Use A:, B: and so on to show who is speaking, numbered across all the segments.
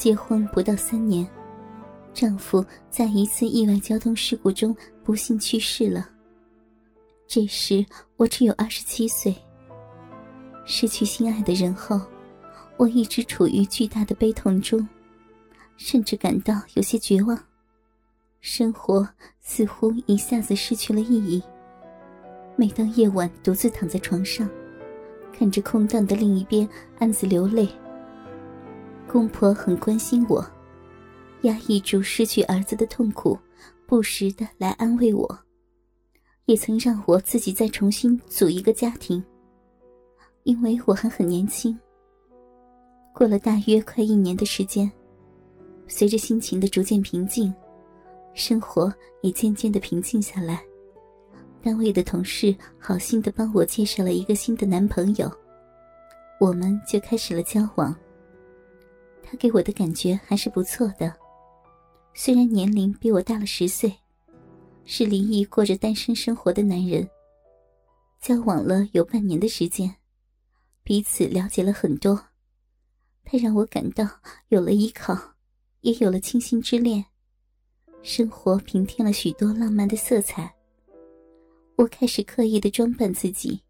A: 结婚不到三年，丈夫在一次意外交通事故中不幸去世了。这时我只有二十七岁。失去心爱的人后，我一直处于巨大的悲痛中，甚至感到有些绝望。生活似乎一下子失去了意义。每当夜晚独自躺在床上，看着空荡的另一边，暗自流泪。公婆很关心我，压抑住失去儿子的痛苦，不时的来安慰我，也曾让我自己再重新组一个家庭。因为我还很年轻。过了大约快一年的时间，随着心情的逐渐平静，生活也渐渐的平静下来。单位的同事好心的帮我介绍了一个新的男朋友，我们就开始了交往。他给我的感觉还是不错的，虽然年龄比我大了十岁，是离异过着单身生活的男人。交往了有半年的时间，彼此了解了很多，他让我感到有了依靠，也有了倾心之恋，生活平添了许多浪漫的色彩。我开始刻意的装扮自己，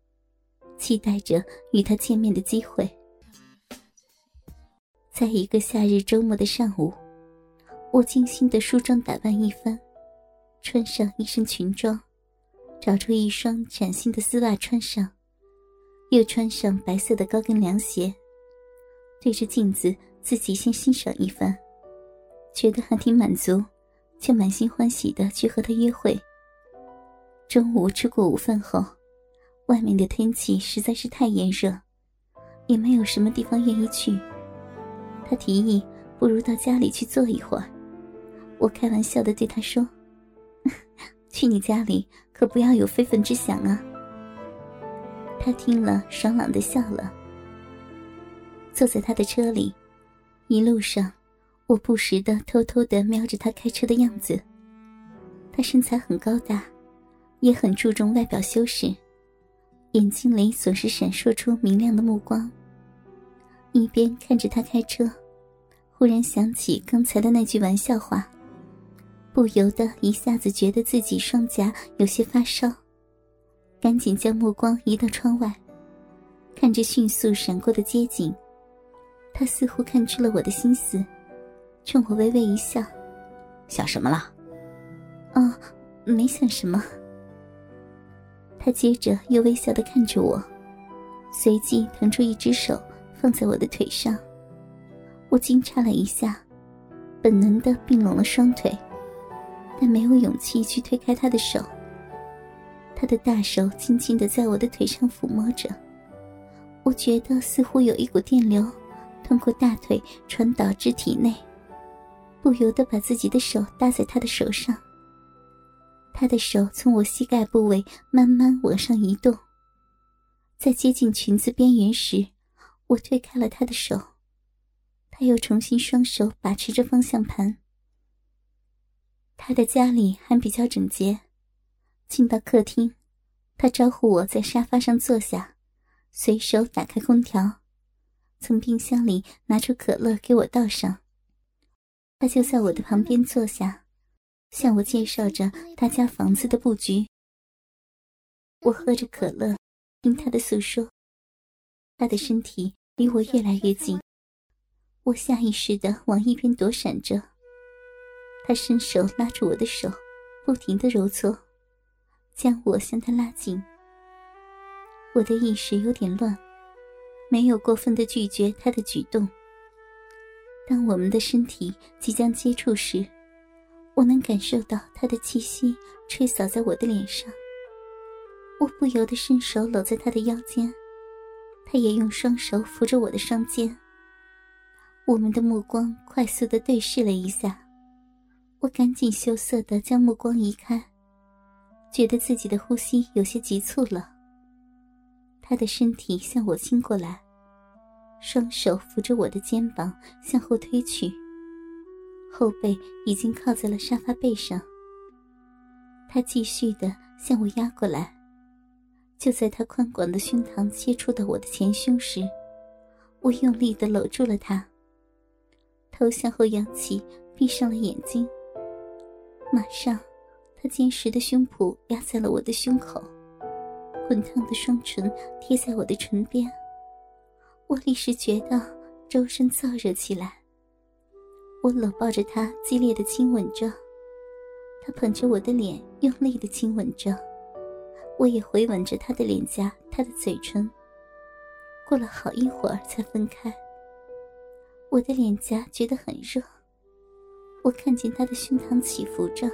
A: 期待着与他见面的机会。在一个夏日周末的上午，我精心的梳妆打扮一番，穿上一身裙装，找出一双崭新的丝袜穿上，又穿上白色的高跟凉鞋，对着镜子自己先欣赏一番，觉得还挺满足，就满心欢喜的去和他约会。中午吃过午饭后，外面的天气实在是太炎热，也没有什么地方愿意去。他提议，不如到家里去坐一会儿。我开玩笑的对他说：“ 去你家里可不要有非分之想啊。”他听了，爽朗的笑了。坐在他的车里，一路上，我不时的偷偷的瞄着他开车的样子。他身材很高大，也很注重外表修饰，眼睛里总是闪烁出明亮的目光。一边看着他开车。忽然想起刚才的那句玩笑话，不由得一下子觉得自己双颊有些发烧，赶紧将目光移到窗外，看着迅速闪过的街景。他似乎看出了我的心思，冲我微微一笑：“
B: 想什么了？”“
A: 哦，没想什么。”他接着又微笑的看着我，随即腾出一只手放在我的腿上。我惊诧了一下，本能的并拢了双腿，但没有勇气去推开他的手。他的大手轻轻的在我的腿上抚摸着，我觉得似乎有一股电流通过大腿传导至体内，不由得把自己的手搭在他的手上。他的手从我膝盖部位慢慢往上移动，在接近裙子边缘时，我推开了他的手。他又重新双手把持着方向盘。他的家里还比较整洁。进到客厅，他招呼我在沙发上坐下，随手打开空调，从冰箱里拿出可乐给我倒上。他就在我的旁边坐下，向我介绍着他家房子的布局。我喝着可乐，听他的诉说。他的身体离我越来越近。我下意识的往一边躲闪着，他伸手拉住我的手，不停的揉搓，将我向他拉近。我的意识有点乱，没有过分的拒绝他的举动。当我们的身体即将接触时，我能感受到他的气息吹扫在我的脸上。我不由得伸手搂在他的腰间，他也用双手扶着我的双肩。我们的目光快速的对视了一下，我赶紧羞涩的将目光移开，觉得自己的呼吸有些急促了。他的身体向我倾过来，双手扶着我的肩膀向后推去，后背已经靠在了沙发背上。他继续的向我压过来，就在他宽广的胸膛接触到我的前胸时，我用力的搂住了他。头向后仰起，闭上了眼睛。马上，他坚实的胸脯压在了我的胸口，滚烫的双唇贴在我的唇边。我立时觉得周身燥热起来。我搂抱着他，激烈的亲吻着。他捧着我的脸，用力的亲吻着。我也回吻着他的脸颊，他的嘴唇。过了好一会儿才分开。我的脸颊觉得很热。我看见他的胸膛起伏着，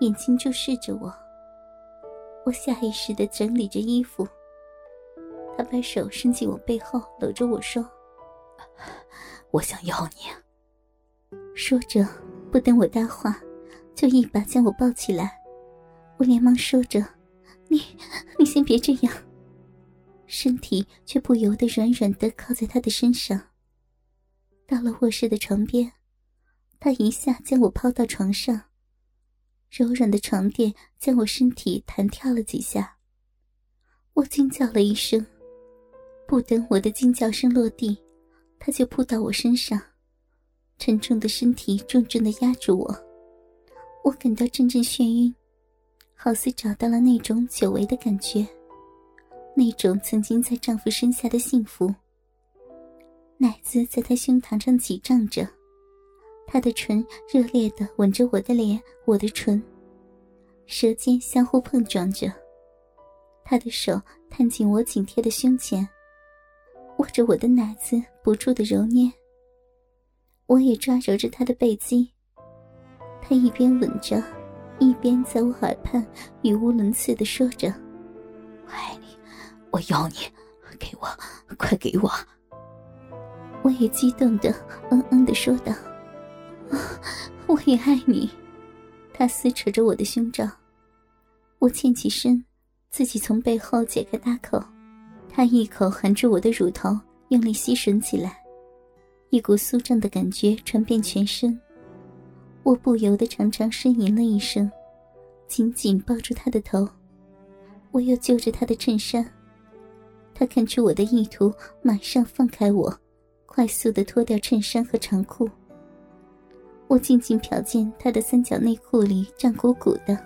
A: 眼睛注视着我。我下意识的整理着衣服。他把手伸进我背后，搂着我说：“
B: 我想要你。”
A: 说着，不等我搭话，就一把将我抱起来。我连忙说着：“你，你先别这样。”身体却不由得软软的靠在他的身上。到了卧室的床边，他一下将我抛到床上，柔软的床垫将我身体弹跳了几下。我惊叫了一声。不等我的惊叫声落地，他就扑到我身上，沉重的身体重重的压住我，我感到阵阵眩晕，好似找到了那种久违的感觉，那种曾经在丈夫身下的幸福。奶子在他胸膛上挤胀着，他的唇热烈的吻着我的脸，我的唇，舌尖相互碰撞着，他的手探进我紧贴的胸前。握着我的奶子，不住的揉捏。我也抓揉着他的背肌。他一边吻着，一边在我耳畔语无伦次的说着：“
B: 我爱你，我要你，给我，快给我！”
A: 我也激动的嗯嗯的说道：“ 我也爱你。”他撕扯着我的胸罩。我欠起身，自己从背后解开大口。他一口含住我的乳头，用力吸吮起来，一股酥胀的感觉传遍全身。我不由得长长呻吟了一声，紧紧抱住他的头。我又揪着他的衬衫，他看出我的意图，马上放开我，快速的脱掉衬衫和长裤。我静静瞟见他的三角内裤里胀鼓鼓的。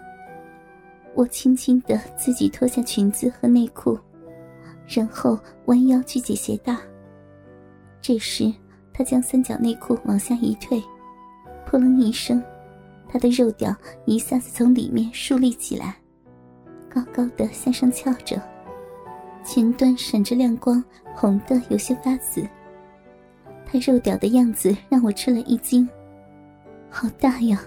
A: 我轻轻的自己脱下裙子和内裤。然后弯腰去解鞋带。这时，他将三角内裤往下一退，扑棱一声，他的肉屌一下子从里面竖立起来，高高的向上翘着，前端闪着亮光，红的有些发紫。他肉屌的样子让我吃了一惊，好大呀，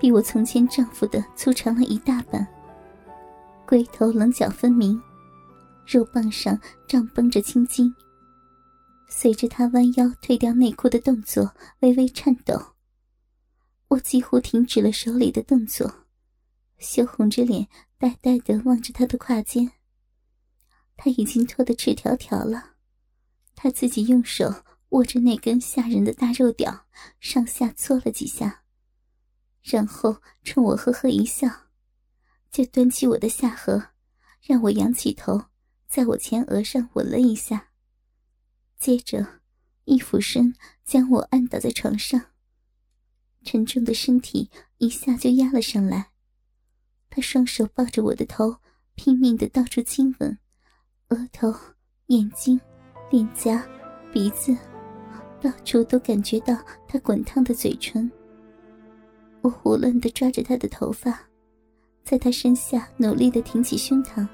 A: 比我从前丈夫的粗长了一大半，龟头棱角分明。肉棒上胀绷着青筋，随着他弯腰退掉内裤的动作，微微颤抖。我几乎停止了手里的动作，羞红着脸，呆呆的望着他的胯间。他已经脱得赤条条了，他自己用手握着那根吓人的大肉屌，上下搓了几下，然后冲我呵呵一笑，就端起我的下颌，让我仰起头。在我前额上吻了一下，接着一俯身将我按倒在床上。沉重的身体一下就压了上来，他双手抱着我的头，拼命的到处亲吻，额头、眼睛、脸颊、鼻子，到处都感觉到他滚烫的嘴唇。我胡乱的抓着他的头发，在他身下努力的挺起胸膛。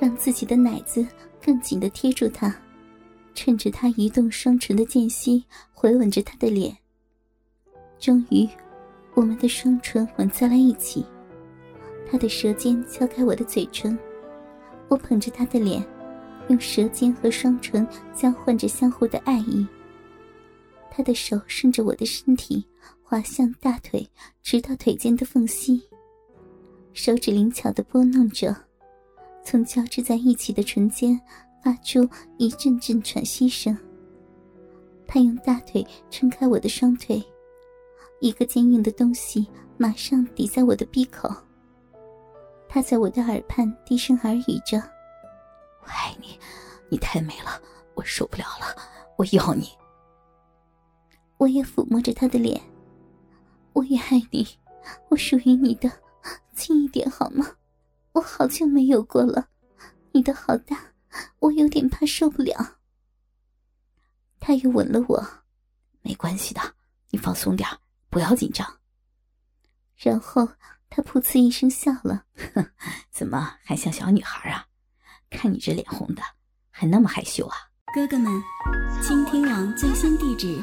A: 让自己的奶子更紧的贴住他，趁着他移动双唇的间隙，回吻着他的脸。终于，我们的双唇吻在了一起。他的舌尖敲开我的嘴唇，我捧着他的脸，用舌尖和双唇交换着相互的爱意。他的手顺着我的身体滑向大腿，直到腿间的缝隙，手指灵巧的拨弄着。从交织在一起的唇间发出一阵阵喘息声。他用大腿撑开我的双腿，一个坚硬的东西马上抵在我的鼻口。他在我的耳畔低声耳语着：“
B: 我爱你，你太美了，我受不了了，我要你。”
A: 我也抚摸着他的脸。我也爱你，我属于你的，轻一点好吗？我好久没有过了，你的好大，我有点怕受不了。他又吻了我，
C: 没关系的，你放松点不要紧张。
A: 然后他噗呲一声笑了，
C: 怎么还像小女孩啊？看你这脸红的，还那么害羞啊！
B: 哥哥们，倾听网最新地址，